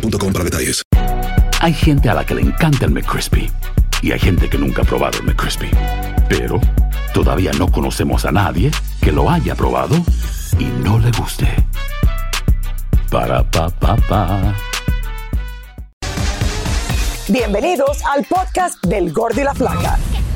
boostmobile.com para detalles. Hay gente a la que le encanta el McCrispy y hay gente que nunca ha probado el McCrispy. Pero todavía no conocemos a nadie que lo haya probado y no le guste. Para pa pa pa. Bienvenidos al podcast del Gordo y la Flaca.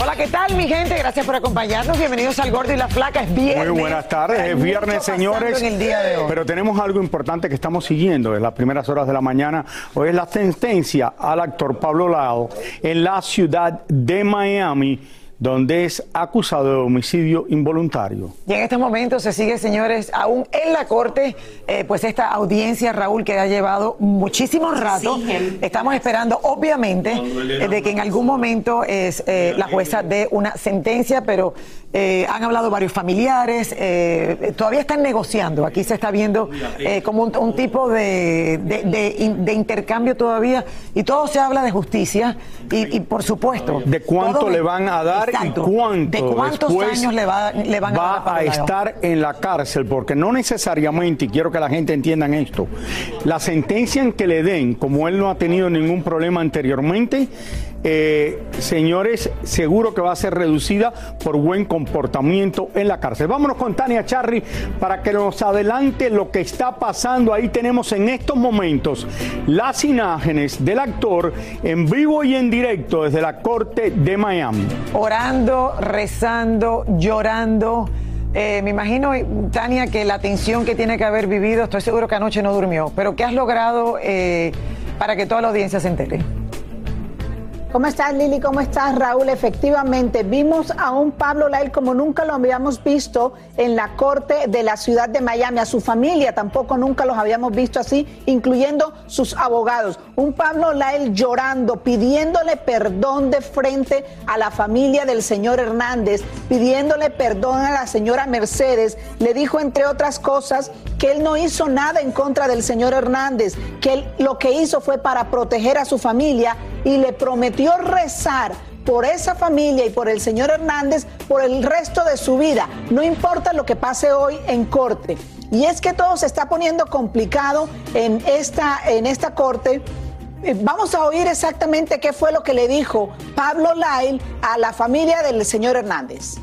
Hola, ¿qué tal mi gente? Gracias por acompañarnos. Bienvenidos al Gordo y la Flaca. Es viernes. Muy buenas tardes, Hay es viernes señores. En el día de hoy. Pero tenemos algo importante que estamos siguiendo en las primeras horas de la mañana. Hoy es la sentencia al actor Pablo Lado en la ciudad de Miami, donde es acusado de homicidio involuntario. Y en estos momentos se sigue, señores, aún en la corte, eh, pues esta audiencia, Raúl, que ha llevado muchísimo rato. Estamos esperando, obviamente, eh, de que en algún momento es, eh, la jueza dé una sentencia, pero eh, han hablado varios familiares, eh, todavía están negociando. Aquí se está viendo eh, como un, un tipo de, de- de in- de intercambio todavía, y todo se habla de justicia, y, y por supuesto. De cuánto todo- le van a dar Exacto. y cuánto De cuántos años le, va, le van a dar va a Pablo a estar en la cárcel, porque no necesariamente, y quiero que la gente entienda esto, la sentencia en que le den, como él no ha tenido ningún problema anteriormente, eh, señores, seguro que va a ser reducida por buen comportamiento en la cárcel. Vámonos con Tania Charry para que nos adelante lo que está pasando. Ahí tenemos en estos momentos las imágenes del actor en vivo y en directo desde la corte de Miami. orando, rezando, llorando. Eh, me imagino, Tania, que la tensión que tiene que haber vivido, estoy seguro que anoche no durmió, pero ¿qué has logrado eh, para que toda la audiencia se entere? ¿Cómo estás, Lili? ¿Cómo estás, Raúl? Efectivamente, vimos a un Pablo Lael como nunca lo habíamos visto en la corte de la ciudad de Miami. A su familia tampoco nunca los habíamos visto así, incluyendo sus abogados. Un Pablo Lael llorando, pidiéndole perdón de frente a la familia del señor Hernández, pidiéndole perdón a la señora Mercedes. Le dijo, entre otras cosas, que él no hizo nada en contra del señor Hernández, que él lo que hizo fue para proteger a su familia y le prometió rezar por esa familia y por el señor Hernández por el resto de su vida, no importa lo que pase hoy en corte. Y es que todo se está poniendo complicado en esta, en esta corte. Eh, Vamos a oír exactamente qué fue lo que le dijo Pablo Lail a la familia del señor Hernández.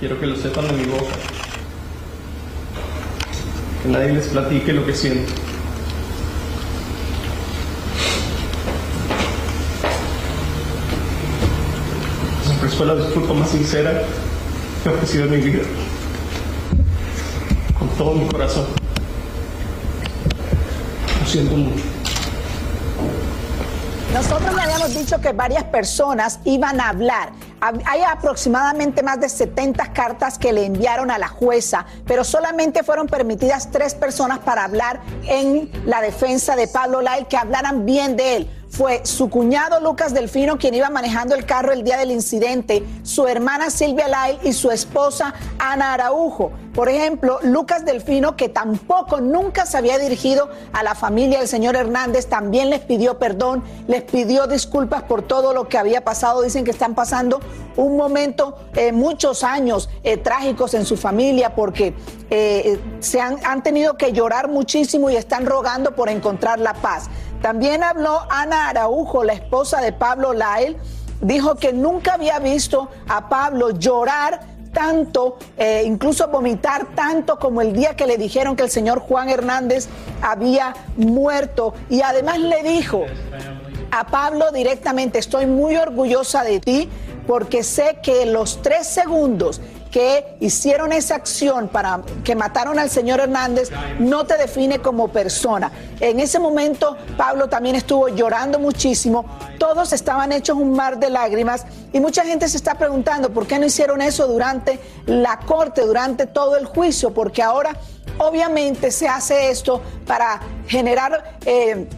Quiero que lo sepan de mi boca. Que nadie les platique lo que siento. Fue la disculpa más sincera que he ofrecido en mi vida. Con todo mi corazón. Lo siento mucho. Nosotros le habíamos dicho que varias personas iban a hablar. Hab- Hay aproximadamente más de 70 cartas que le enviaron a la jueza, pero solamente fueron permitidas tres personas para hablar en la defensa de Pablo Lai, que hablaran bien de él. Fue su cuñado Lucas Delfino quien iba manejando el carro el día del incidente, su hermana Silvia Lail y su esposa Ana Araujo. Por ejemplo, Lucas Delfino, que tampoco nunca se había dirigido a la familia del señor Hernández, también les pidió perdón, les pidió disculpas por todo lo que había pasado. Dicen que están pasando un momento, eh, muchos años eh, trágicos en su familia porque eh, se han, han tenido que llorar muchísimo y están rogando por encontrar la paz. También habló Ana Araujo, la esposa de Pablo Lael, dijo que nunca había visto a Pablo llorar tanto, eh, incluso vomitar tanto como el día que le dijeron que el señor Juan Hernández había muerto. Y además le dijo a Pablo directamente, estoy muy orgullosa de ti porque sé que los tres segundos que hicieron esa acción para que mataron al señor Hernández no te define como persona. En ese momento Pablo también estuvo llorando muchísimo, todos estaban hechos un mar de lágrimas y mucha gente se está preguntando por qué no hicieron eso durante la corte, durante todo el juicio, porque ahora obviamente se hace esto para generar eh,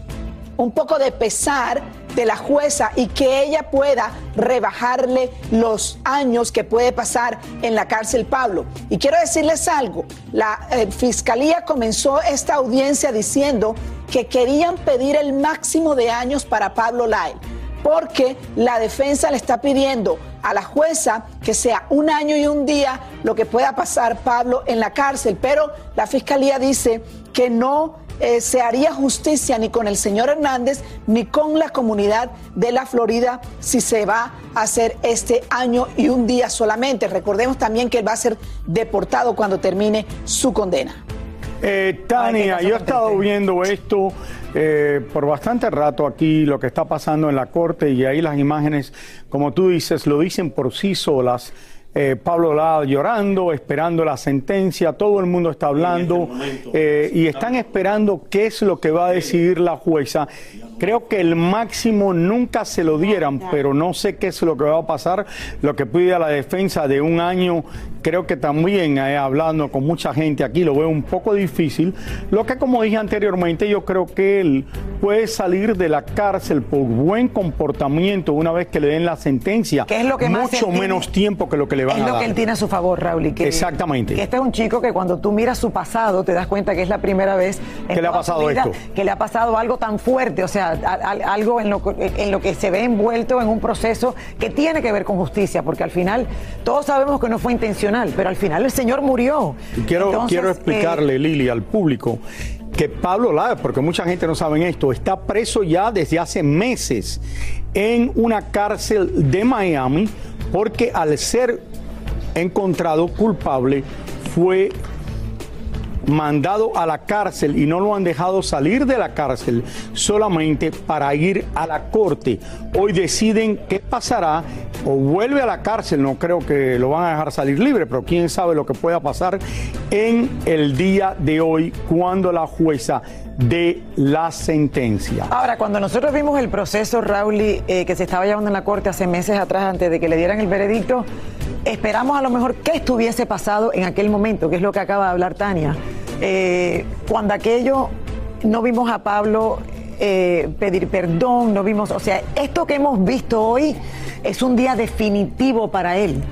un poco de pesar de la jueza y que ella pueda rebajarle los años que puede pasar en la cárcel Pablo. Y quiero decirles algo, la eh, fiscalía comenzó esta audiencia diciendo que querían pedir el máximo de años para Pablo Lyle porque la defensa le está pidiendo a la jueza que sea un año y un día lo que pueda pasar Pablo en la cárcel, pero la fiscalía dice que no eh, se haría justicia ni con el señor Hernández ni con la comunidad de la Florida si se va a hacer este año y un día solamente. Recordemos también que él va a ser deportado cuando termine su condena. Eh, Tania, yo he estado viendo esto eh, por bastante rato aquí, lo que está pasando en la corte y ahí las imágenes, como tú dices, lo dicen por sí solas. Eh, Pablo Lada llorando, esperando la sentencia, todo el mundo está hablando eh, y están esperando qué es lo que va a decidir la jueza. Creo que el máximo nunca se lo dieran, pero no sé qué es lo que va a pasar. Lo que pide a la defensa de un año, creo que también eh, hablando con mucha gente aquí lo veo un poco difícil. Lo que como dije anteriormente, yo creo que él puede salir de la cárcel por buen comportamiento una vez que le den la sentencia. ¿Qué es lo que más Mucho tiene? menos tiempo que lo que le van Es a lo dar. que él tiene a su favor, Raúl. y que- Exactamente. Que este es un chico que cuando tú miras su pasado te das cuenta que es la primera vez en Que le ha pasado vida esto. que le ha pasado algo tan fuerte, o sea, a- a- algo en lo, en lo que se ve envuelto en un proceso que tiene que ver con justicia, porque al final todos sabemos que no fue intencional, pero al final el señor murió. Y Quiero, Entonces, quiero eh, explicarle, Lili, al público que Pablo Lara, porque mucha gente no sabe esto, está preso ya desde hace meses en una cárcel de Miami porque al ser encontrado culpable fue mandado a la cárcel y no lo han dejado salir de la cárcel solamente para ir a la corte. Hoy deciden qué pasará o vuelve a la cárcel, no creo que lo van a dejar salir libre, pero quién sabe lo que pueda pasar en el día de hoy cuando la jueza dé la sentencia. Ahora, cuando nosotros vimos el proceso, Raúl, eh, que se estaba llevando en la corte hace meses atrás, antes de que le dieran el veredicto, esperamos a lo mejor qué estuviese pasado en aquel momento, que es lo que acaba de hablar Tania. Eh, cuando aquello no vimos a Pablo eh, pedir perdón, no vimos, o sea, esto que hemos visto hoy es un día definitivo para él.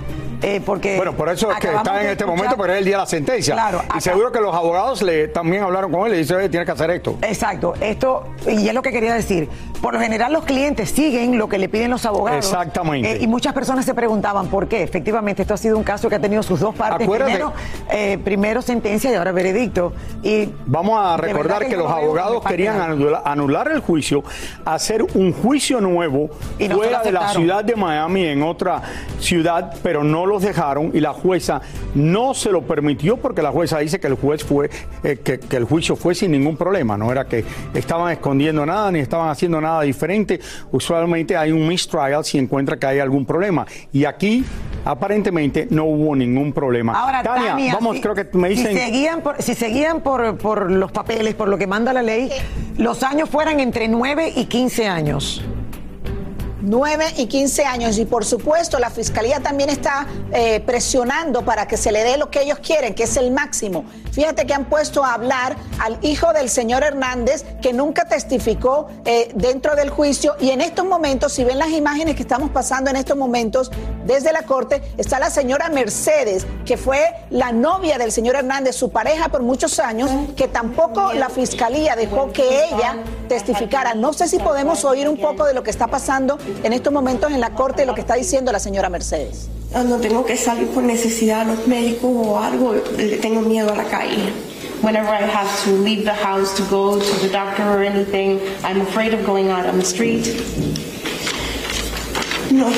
Eh, porque Bueno, por eso es que está en este momento, pero es el día de la sentencia. Claro, y seguro que los abogados le también hablaron con él y dice, oye, tiene que hacer esto. Exacto, esto, y es lo que quería decir. Por lo general, los clientes siguen lo que le piden los abogados. Exactamente. Eh, y muchas personas se preguntaban por qué. Efectivamente, esto ha sido un caso que ha tenido sus dos partes. Acuérdate- Primero, eh, primero sentencia y ahora veredicto. Y Vamos a recordar que los abogados querían anular el juicio, hacer un juicio nuevo Y no se fuera de la ciudad de Miami, en otra ciudad, pero no los dejaron y la jueza no se lo permitió porque la jueza dice que el juez fue, eh, que, que el juicio fue sin ningún problema, no era que estaban escondiendo nada ni estaban haciendo nada diferente. Usualmente hay un mistrial si encuentra que hay algún problema y aquí aparentemente no hubo ningún problema. Ahora, Tania, Tania, vamos, si, creo que me dicen. si seguían, por, si seguían por, por los papeles, por lo que manda la ley, los años fueran entre 9 y 15 años. 9 y 15 años. Y por supuesto, la fiscalía también está eh, presionando para que se le dé lo que ellos quieren, que es el máximo. Fíjate que han puesto a hablar al hijo del señor Hernández, que nunca testificó eh, dentro del juicio. Y en estos momentos, si ven las imágenes que estamos pasando en estos momentos desde la corte, está la señora Mercedes, que fue la novia del señor Hernández, su pareja por muchos años, que tampoco la fiscalía dejó que ella testificara. No sé si podemos oír un poco de lo que está pasando en estos momentos en la corte, lo que está diciendo la señora Mercedes. Cuando tengo que salir por necesidad a los médicos o algo, le tengo miedo a la calle. Whenever I have to leave the house to go to the doctor or anything, I'm afraid of going out on the street. No,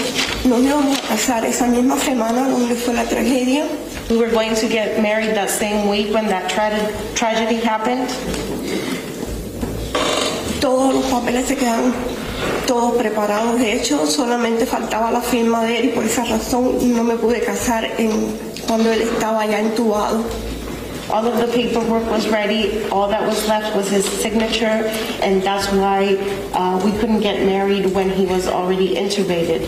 nos íbamos a casar esa misma semana donde fue la tragedia. We were going to get married that same week when that tra tragedy happened. Todos los papeles se quedaron todos preparados. De hecho, solamente faltaba la firma de él y por esa razón no me pude casar en, cuando él estaba ya entubado. All of the paperwork was ready. All that was left was his signature, and that's why uh, we couldn't get married when he was already intubated.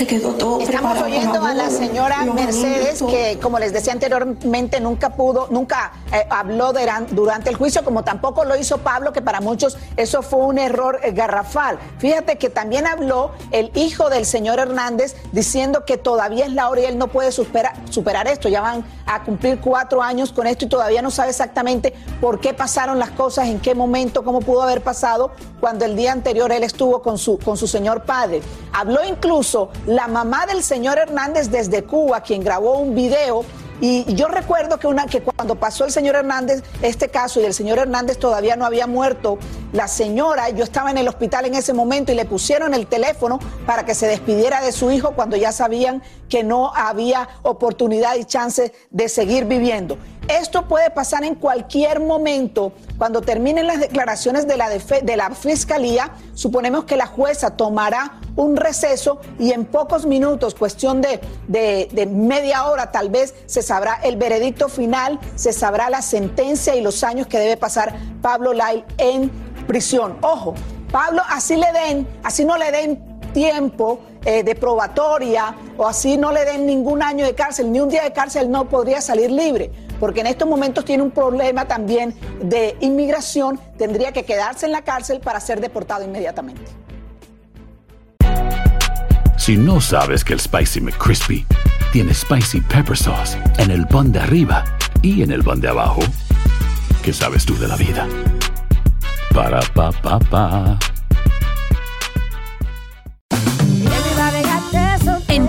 Estamos oyendo a la señora Mercedes que, como les decía anteriormente, nunca pudo, nunca eh, habló durante el juicio, como tampoco lo hizo Pablo, que para muchos eso fue un error eh, garrafal. Fíjate que también habló el hijo del señor Hernández diciendo que todavía es la hora y él no puede superar, superar esto. Ya van a cumplir cuatro años con esto y todavía no sabe exactamente por qué pasaron las cosas, en qué momento, cómo pudo haber pasado cuando el día anterior él estuvo con su, con su señor padre. Habló incluso la mamá del señor Hernández desde Cuba, quien grabó un video y yo recuerdo que, una, que cuando pasó el señor Hernández este caso y el señor Hernández todavía no había muerto, la señora, yo estaba en el hospital en ese momento y le pusieron el teléfono para que se despidiera de su hijo cuando ya sabían que no había oportunidad y chance de seguir viviendo. Esto puede pasar en cualquier momento. Cuando terminen las declaraciones de la, de la Fiscalía, suponemos que la jueza tomará un receso y en pocos minutos, cuestión de, de, media hora tal vez, se sabrá el veredicto final, se sabrá la sentencia y los años que debe pasar Pablo Lai en prisión. Ojo, Pablo, así le den, así no le den tiempo eh, de probatoria o así no le den ningún año de cárcel, ni un día de cárcel no podría salir libre, porque en estos momentos tiene un problema también de inmigración, tendría que quedarse en la cárcel para ser deportado inmediatamente. Si no sabes que el Spicy McCrispy tiene Spicy Pepper Sauce en el pan de arriba y en el pan de abajo, ¿qué sabes tú de la vida? Para,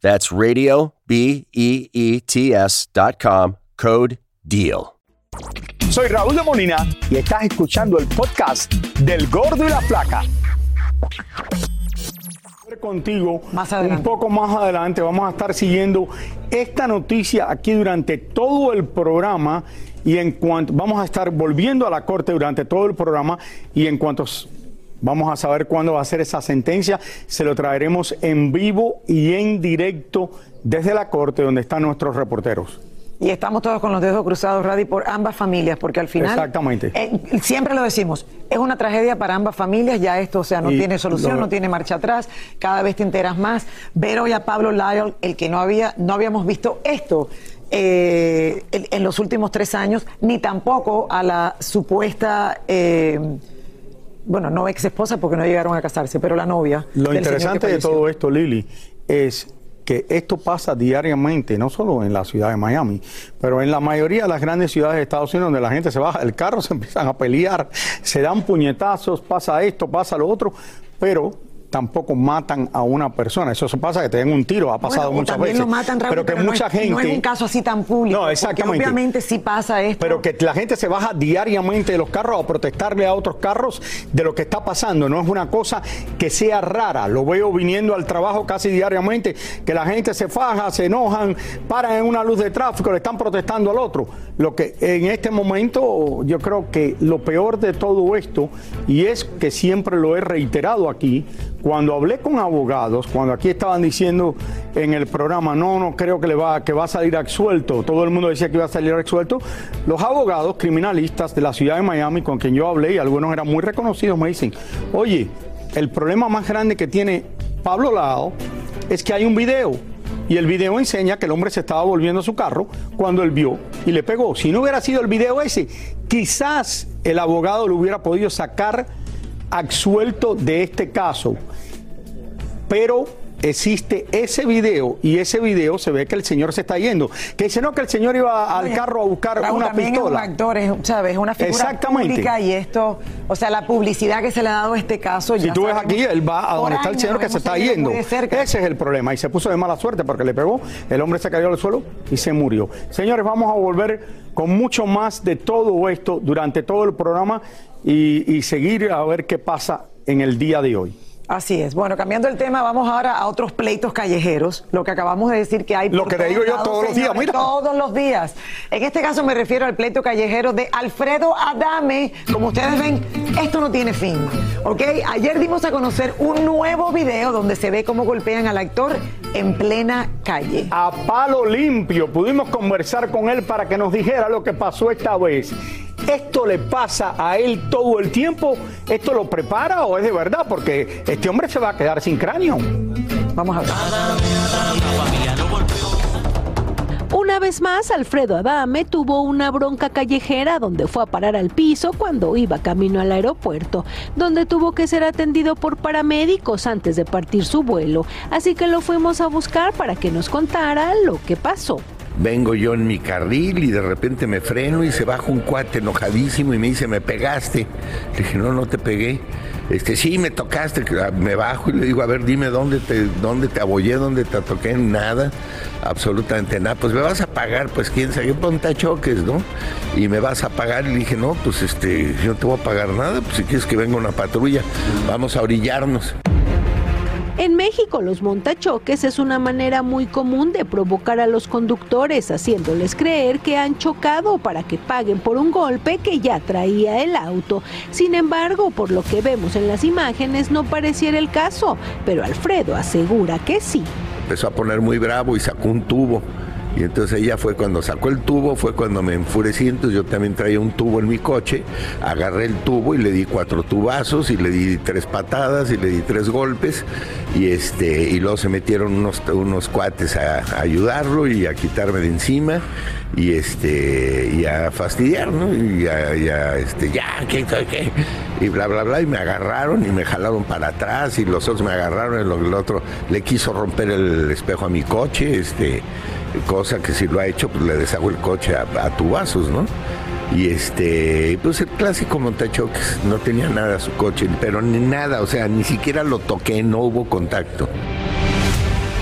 That's radio, B E E T S.com, code DEAL. Soy Raúl de Molina y estás escuchando el podcast del Gordo y la Flaca. Contigo más un poco más adelante vamos a estar siguiendo esta noticia aquí durante todo el programa y en cuanto vamos a estar volviendo a la corte durante todo el programa y en cuanto Vamos a saber cuándo va a ser esa sentencia. Se lo traeremos en vivo y en directo desde la corte donde están nuestros reporteros. Y estamos todos con los dedos cruzados, Radi, por ambas familias, porque al final. Exactamente. eh, siempre lo decimos, es una tragedia para ambas familias, ya esto, o sea, no Y tiene solución, lo- no tiene marcha atrás, cada vez te enteras más. Ver hoy a Pablo Lyle, el que no había, no habíamos visto esto. eh, en, en los últimos tres años, ni tampoco a la supuesta, eh, bueno, no ex esposa porque no llegaron a casarse, pero la novia. Lo interesante de todo esto, Lili, es que esto pasa diariamente, no solo en la ciudad de Miami, pero en la mayoría de las grandes ciudades de Estados Unidos donde la gente se baja del carro, se empiezan a pelear, se dan puñetazos, pasa esto, pasa lo otro, pero tampoco matan a una persona. Eso se pasa que te den un tiro, ha pasado Bueno, muchas también veces. lo matan, Raúl, pero que mucha es- gente No es un caso así tan público. No, exactamente. obviamente sí pasa esto. Pero que la gente se baja diariamente de los carros a protestarle a otros carros de lo que está pasando. No es una cosa que sea rara. Lo veo viniendo al trabajo casi diariamente, que la gente se faja, se enojan, paran en una luz de tráfico, le están protestando al otro. Lo que en este momento yo creo que lo peor de todo esto, y es que siempre lo he reiterado aquí, cuando hablé con abogados, cuando aquí estaban diciendo en el programa, no, no creo que le va, que va a salir absuelto, todo el mundo decía que iba a salir absuelto, los abogados criminalistas de la ciudad de Miami, con quien yo hablé, y algunos eran muy reconocidos, me dicen, oye, el problema más grande que tiene Pablo Lao es que hay un video. Y el video enseña que el hombre se estaba volviendo a su carro cuando él vio y le pegó. Si no hubiera sido el video ese, quizás el abogado lo hubiera podido sacar absuelto de este caso. Pero existe ese video y ese video se ve que el señor se está yendo. Que dice no que el señor iba al carro a buscar Raúl, una también pistola. Es un actor, es, ¿sabes? Es una figura Exactamente. pública y esto, o sea, la publicidad que se le ha dado a este caso. Si ya tú ves aquí, él va a donde está el señor que se está yendo. Ese es el problema. Y se puso de mala suerte porque le pegó, el hombre se cayó al suelo y se murió. Señores, vamos a volver con mucho más de todo esto durante todo el programa y, y seguir a ver qué pasa en el día de hoy. Así es. Bueno, cambiando el tema, vamos ahora a otros pleitos callejeros. Lo que acabamos de decir que hay. Lo que te digo yo todos los días, mira. Todos los días. En este caso me refiero al pleito callejero de Alfredo Adame. Como ustedes ven, esto no tiene fin. ¿Ok? Ayer dimos a conocer un nuevo video donde se ve cómo golpean al actor en plena calle. A palo limpio, pudimos conversar con él para que nos dijera lo que pasó esta vez. ¿Esto le pasa a él todo el tiempo? ¿Esto lo prepara o es de verdad? Porque este hombre se va a quedar sin cráneo. Vamos a ver. Una vez más, Alfredo Adame tuvo una bronca callejera donde fue a parar al piso cuando iba camino al aeropuerto, donde tuvo que ser atendido por paramédicos antes de partir su vuelo. Así que lo fuimos a buscar para que nos contara lo que pasó. Vengo yo en mi carril y de repente me freno y se baja un cuate enojadísimo y me dice, me pegaste. Le dije, no, no te pegué. Este, sí, me tocaste. Me bajo y le digo, a ver, dime dónde te, dónde te abollé, dónde te toqué. Nada, absolutamente nada. Pues me vas a pagar, pues quién sabe, ponta choques, ¿no? Y me vas a pagar. Y le dije, no, pues este, yo no te voy a pagar nada. Pues si quieres que venga una patrulla, vamos a orillarnos. En México, los montachoques es una manera muy común de provocar a los conductores, haciéndoles creer que han chocado para que paguen por un golpe que ya traía el auto. Sin embargo, por lo que vemos en las imágenes, no pareciera el caso, pero Alfredo asegura que sí. empezó a poner muy bravo y sacó un tubo. Y entonces ella fue cuando sacó el tubo, fue cuando me enfurecí, entonces yo también traía un tubo en mi coche, agarré el tubo y le di cuatro tubazos y le di tres patadas y le di tres golpes y este y luego se metieron unos, unos cuates a, ayudarlo y a quitarme de encima y este y a fastidiar, ¿no? Y a, este ya, ¿qué, qué? Y bla bla bla y me agarraron y me jalaron para atrás y los otros me agarraron lo- el otro le quiso romper el espejo a mi coche, este cosa que si lo ha hecho pues le deshago el coche a, a tubazos, ¿no? Y este, pues el clásico montachoques, no tenía nada su coche, pero ni nada, o sea, ni siquiera lo toqué, no hubo contacto.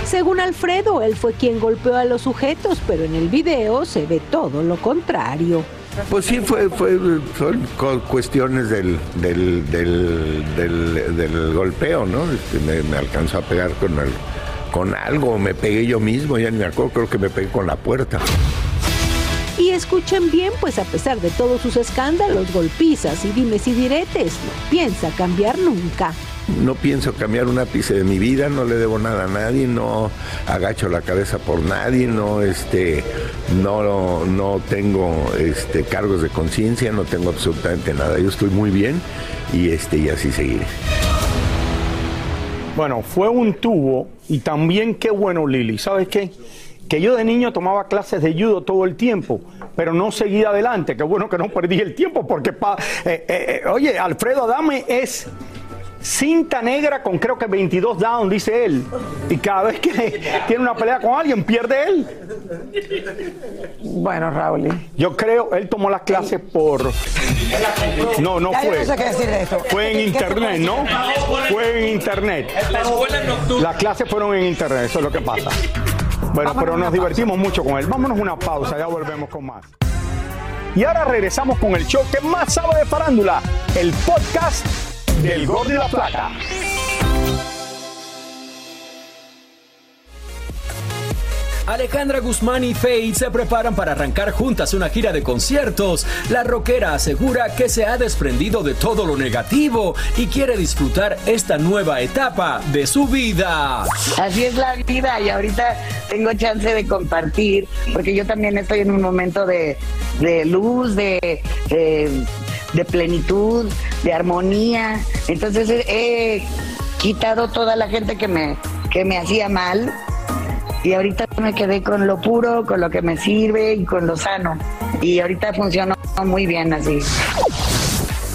Según Alfredo, él fue quien golpeó a los sujetos, pero en el video se ve todo lo contrario. Pues sí, fue, fue, son cuestiones del, del, del, del- del golpeo, ¿no? Este, me, me alcanzó a pegar con, el- con algo, me pegué yo mismo, ya ni me acuerdo, creo que me pegué con la puerta. Y escuchen bien, pues a pesar de todos sus escándalos, golpizas y dimes y diretes, no piensa cambiar nunca. no pienso cambiar un ápice de mi vida, no le debo nada a nadie, no agacho la cabeza por nadie, no este no no tengo este cargos de conciencia, no tengo absolutamente nada. Yo estoy muy bien y este y así seguiré. Bueno, fue un tubo y también qué bueno Lili, ¿sabes qué? Que yo de niño tomaba clases de judo todo el tiempo, pero no seguía adelante. Qué bueno que no perdí el tiempo porque, pa, eh, eh, eh, oye, Alfredo Adame es cinta negra con creo que 22 down, dice él. Y cada vez que tiene una pelea con alguien, pierde él. Bueno, Raúl. Yo creo, él tomó las clases por... No, no fue. no sé qué decir de esto. Fue en ¿Qué- qué internet, ¿no? Fue en internet. Las clases fueron en internet, eso es lo que pasa. Bueno, pero nos divertimos mucho con él. Vámonos a una pausa, ya volvemos con más. Y ahora regresamos con el show que más sabe de farándula, el podcast del Gol de la Plata. Alejandra Guzmán y Faye se preparan para arrancar juntas una gira de conciertos. La rockera asegura que se ha desprendido de todo lo negativo y quiere disfrutar esta nueva etapa de su vida. Así es la vida y ahorita tengo chance de compartir, porque yo también estoy en un momento de, de luz, de, de, de plenitud, de armonía. Entonces he, quitado toda la gente que me, que me hacía mal y ahorita me quedé con lo puro, con lo que me sirve y con lo sano. Y ahorita funcionó muy bien así.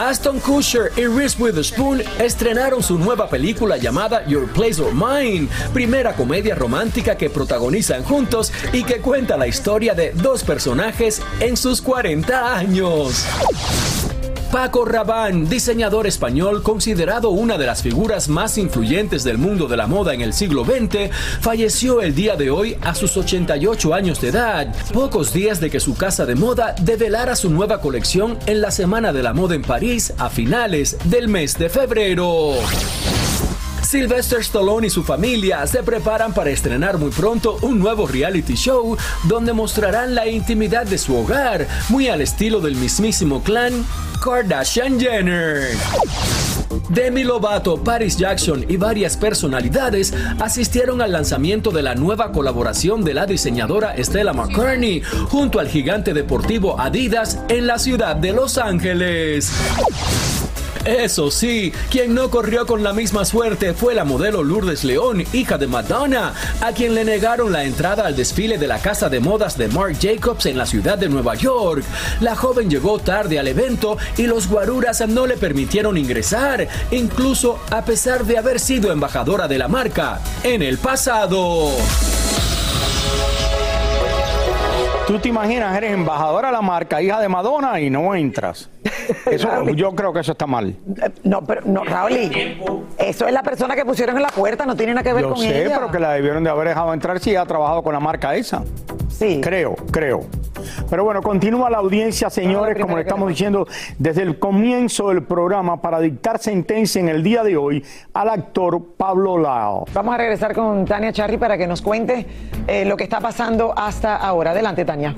Aston Kutcher y Reese Witherspoon estrenaron su nueva película llamada Your Place or Mine, primera comedia romántica que protagonizan juntos y que cuenta la historia de dos personajes en sus 40 años. Paco Rabanne, diseñador español considerado una de las figuras más influyentes del mundo de la moda en el siglo XX, falleció el día de hoy a sus 88 años de edad, pocos días de que su casa de moda develara su nueva colección en la Semana de la Moda en París a finales del mes de febrero. Sylvester Stallone y su familia se preparan para estrenar muy pronto un nuevo reality show donde mostrarán la intimidad de su hogar, muy al estilo del mismísimo clan Kardashian Jenner. Demi Lovato, Paris Jackson y varias personalidades asistieron al lanzamiento de la nueva colaboración de la diseñadora Stella McCartney junto al gigante deportivo Adidas en la ciudad de Los Ángeles. Eso sí, quien no corrió con la misma suerte fue la modelo Lourdes León, hija de Madonna, a quien le negaron la entrada al desfile de la casa de modas de Marc Jacobs en la ciudad de Nueva York. La joven llegó tarde al evento y los guaruras no le permitieron ingresar, incluso a pesar de haber sido embajadora de la marca en el pasado. Tú te imaginas, eres embajadora de la marca, hija de Madonna y no entras. Eso, yo creo que eso está mal. No, pero no, Raúl, eso es la persona que pusieron en la puerta, no tiene nada que ver Yo con sé, ella. pero que la debieron de haber dejado entrar si ha trabajado con la marca esa. Sí. Creo, creo. Pero bueno, continúa la audiencia, señores, como le estamos diciendo desde el comienzo del programa para dictar sentencia en el día de hoy al actor Pablo Lao. Vamos a regresar con Tania Charri para que nos cuente eh, lo que está pasando hasta ahora. Adelante, Tania.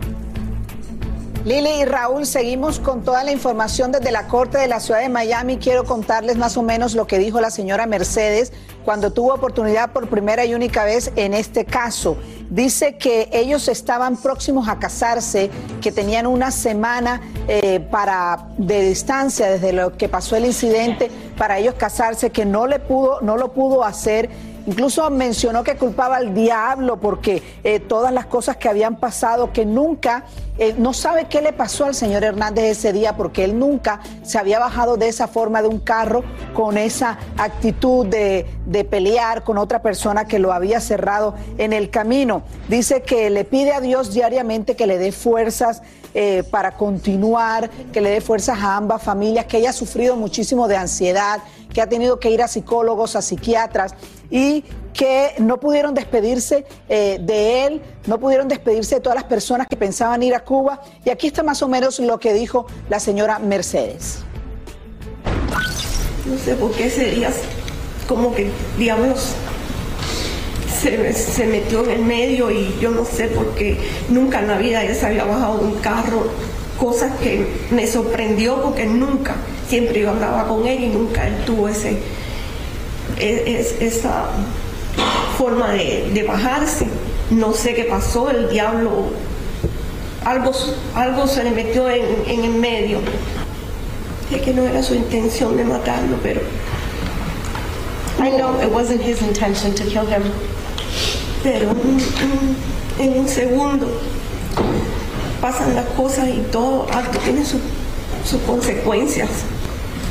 Lili y Raúl, seguimos con toda la información desde la Corte de la Ciudad de Miami. Quiero contarles más o menos lo que dijo la señora Mercedes cuando tuvo oportunidad por primera y única vez en este caso. Dice que ellos estaban próximos a casarse, que tenían una semana eh, para de distancia desde lo que pasó el incidente para ellos casarse, que no le pudo, no lo pudo hacer. Incluso mencionó que culpaba al diablo porque eh, todas las cosas que habían pasado, que nunca, eh, no sabe qué le pasó al señor Hernández ese día porque él nunca se había bajado de esa forma de un carro con esa actitud de, de pelear con otra persona que lo había cerrado en el camino. Dice que le pide a Dios diariamente que le dé fuerzas eh, para continuar, que le dé fuerzas a ambas familias, que ella ha sufrido muchísimo de ansiedad, que ha tenido que ir a psicólogos, a psiquiatras y que no pudieron despedirse eh, de él, no pudieron despedirse de todas las personas que pensaban ir a Cuba. Y aquí está más o menos lo que dijo la señora Mercedes. No sé por qué ese día, como que, digamos, se, se metió en el medio y yo no sé por qué nunca en la vida él se había bajado de un carro, cosas que me sorprendió porque nunca, siempre yo andaba con él y nunca él tuvo ese, e- es- esa forma de, de bajarse. No sé qué pasó, el diablo, algo, algo se le metió en, en el medio. Es que no era su intención de matarlo, pero I know it wasn't his intention to kill him. pero en un segundo pasan las cosas y todo acto tiene su- sus consecuencias.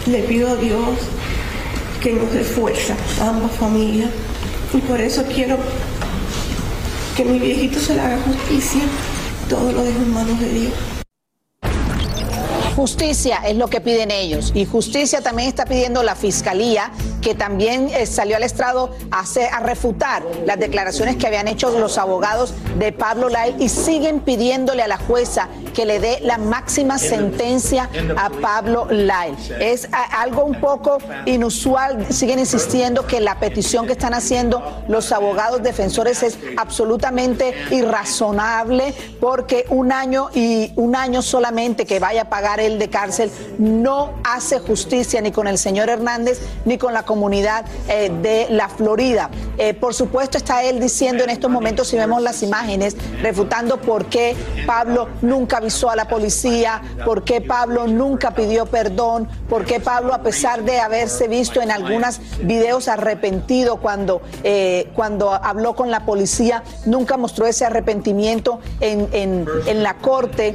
Le pido a Dios que nos dé fuerza ambas familias y por eso quiero que mi viejito se le haga justicia. Todo lo dejo en manos de Dios. Justicia es lo que piden ellos y justicia también está pidiendo la fiscalía que también eh, salió al estrado a, hacer- a refutar las declaraciones que habían hecho los abogados de Pablo Lyle y siguen pidiéndole a la jueza que le dé la máxima sentencia a Pablo Lyle. Es algo un poco inusual, siguen insistiendo que la petición que están haciendo los abogados defensores es absolutamente irrazonable porque un año y un año solamente que vaya a pagar él de cárcel no hace justicia ni con el señor Hernández ni con la comunidad eh, de la Florida. Eh, por supuesto está él diciendo en estos momentos, si vemos las imágenes, refutando por qué Pablo nunca avisó a la policía, por qué Pablo nunca pidió perdón, por qué Pablo, a pesar de haberse visto en algunos videos arrepentido cuando, eh, cuando habló con la policía, nunca mostró ese arrepentimiento en, en- la corte,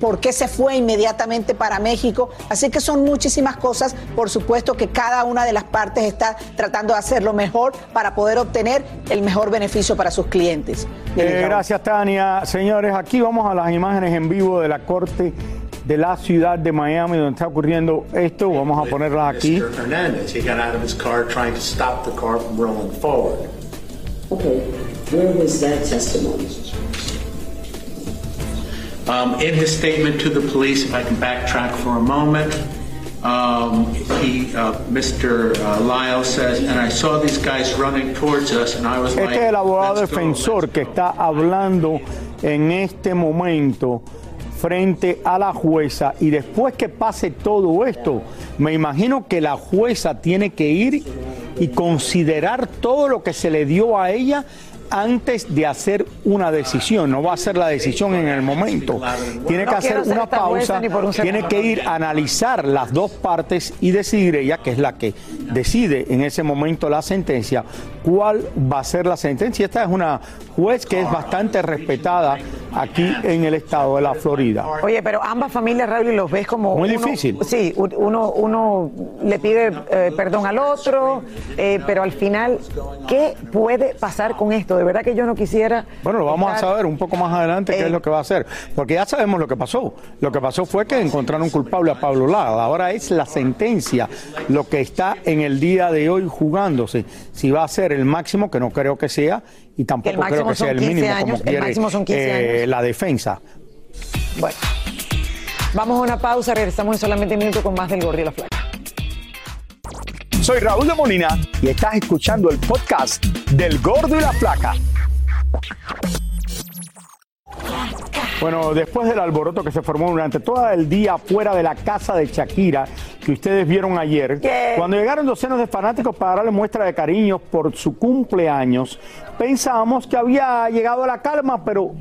por qué se fue inmediatamente para México. Así que son muchísimas cosas, por supuesto que cada una de las partes está tratando de hacer lo mejor para poder obtener el mejor beneficio para sus clientes. Eh, gracias, Tania. Señores, aquí vamos a las imágenes en vivo de la corte de la ciudad de Miami, donde está ocurriendo esto. Vamos a ponerlas aquí. Mr. Hernandez, he got out of his car trying to stop the car from rolling forward. Okay, where was that testimony? Um, in his statement to the police, if I can backtrack for a moment, um, he, uh, Mr. Lyle says, and I saw these guys running towards us, and I was like, Este es el abogado "Let's go, defensor que está hablando en este momento frente a la jueza y después que pase todo esto, me imagino que la jueza tiene que ir y considerar todo lo que se le dio a ella antes de hacer una decisión, no va a hacer la decisión en el momento. Tiene que No hacer una pausa, un tiene que ir a analizar las dos partes y decidir ella, que es la que decide en ese momento la sentencia, cuál va a ser la sentencia. Esta es una juez que es bastante respetada aquí en el estado de la Florida. Oye, pero ambas familias, Raúl, los ves como... Muy uno- difícil. Sí, uno, uno le pide eh, perdón al otro, eh, pero al final, ¿qué puede pasar con esto? De verdad que yo no quisiera... Bueno, lo vamos a saber un poco más adelante qué es lo que va a hacer, porque ya sabemos lo que pasó. Lo que pasó fue que encontraron culpable a Pablo Lara. Ahora es la sentencia lo que está en el día de hoy jugándose. Si va a ser el máximo, que no creo que sea, y tampoco creo que sea el 15 mínimo años, como el quiere máximo son 15 eh, años. la defensa. Bueno, vamos a una pausa, regresamos en solamente un minuto con más del Gordo y la Flaca. Soy Raúl de Molina y estás escuchando el podcast del Gordo y la Flaca. Bueno, después del alboroto que se formó durante todo el día fuera de la casa de Shakira, que ustedes vieron ayer, cuando llegaron docenas de fanáticos para darle muestra de cariño por su cumpleaños, pensábamos que había llegado la calma, pero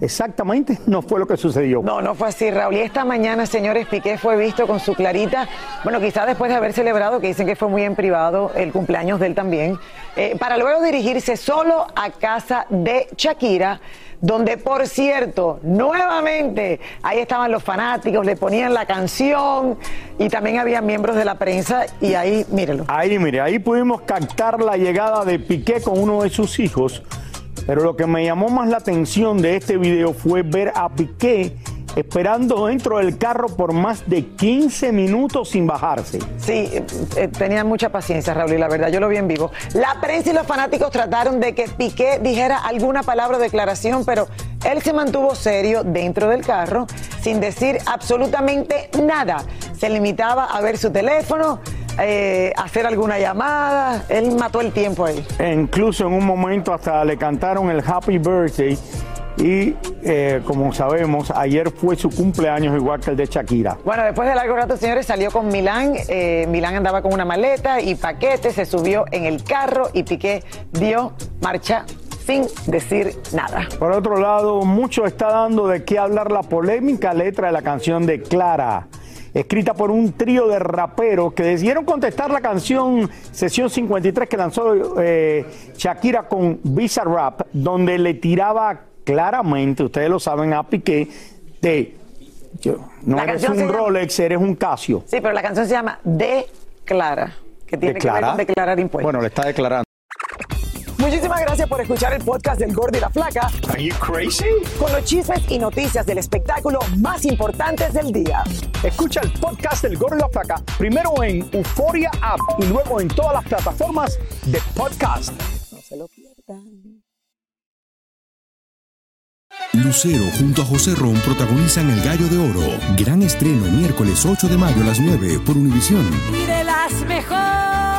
exactamente no fue lo que sucedió. No, no fue así, Raúl. Y esta mañana, señores, Piqué fue visto con su clarita, bueno, quizás después de haber celebrado, que dicen que fue muy en privado, el cumpleaños de él también, eh, para luego dirigirse solo a casa de Shakira, donde, por cierto, nuevamente, ahí estaban los fanáticos, le ponían la canción y también había miembros de la prensa y ahí, mírenlo. Ahí, mire, ahí pudimos captar la llegada de Piqué con uno de sus hijos, pero lo que me llamó más la atención de este video fue ver a Piqué esperando dentro del carro por más de 15 minutos sin bajarse. Sí, eh, tenían mucha paciencia, Raúl, y la verdad, yo lo vi en vivo. La prensa y los fanáticos trataron de que Piqué dijera alguna palabra o declaración, pero él se mantuvo serio dentro del carro, sin decir absolutamente nada. Se limitaba a ver su teléfono, eh, hacer alguna llamada. Él mató el tiempo ahí. E incluso en un momento hasta le cantaron el Happy Birthday Y eh, como sabemos, ayer fue su cumpleaños igual que el de Shakira. Bueno, después de largo rato, señores, salió con Milán. Eh, Milán andaba con una maleta y paquete, se subió en el carro y Piqué dio marcha sin decir nada. Por otro lado, mucho está dando de qué hablar la polémica letra de la canción de Clara, escrita por un trío de raperos que decidieron contestar la canción Sesión 53 que lanzó eh, Shakira con Visa Rap, donde le tiraba claramente, ustedes lo saben, a Piqué, de yo, no La eres un llama- Rolex, eres un Casio. Sí, pero la canción se llama Declara, que tiene que ver con declarar impuestos. Bueno, le está declarando. Muchísimas gracias por escuchar el podcast del Gordo y la Flaca. Are you crazy? Con los chismes y noticias del espectáculo más importantes del día. Escucha el podcast del Gordo y la Flaca primero en Euforia App y luego en todas las plataformas de podcast. No se lo pierdan. Lucero junto a José Ron protagonizan El Gallo de Oro. Gran estreno miércoles 8 de mayo a las 9 por Univisión. y de las mejores.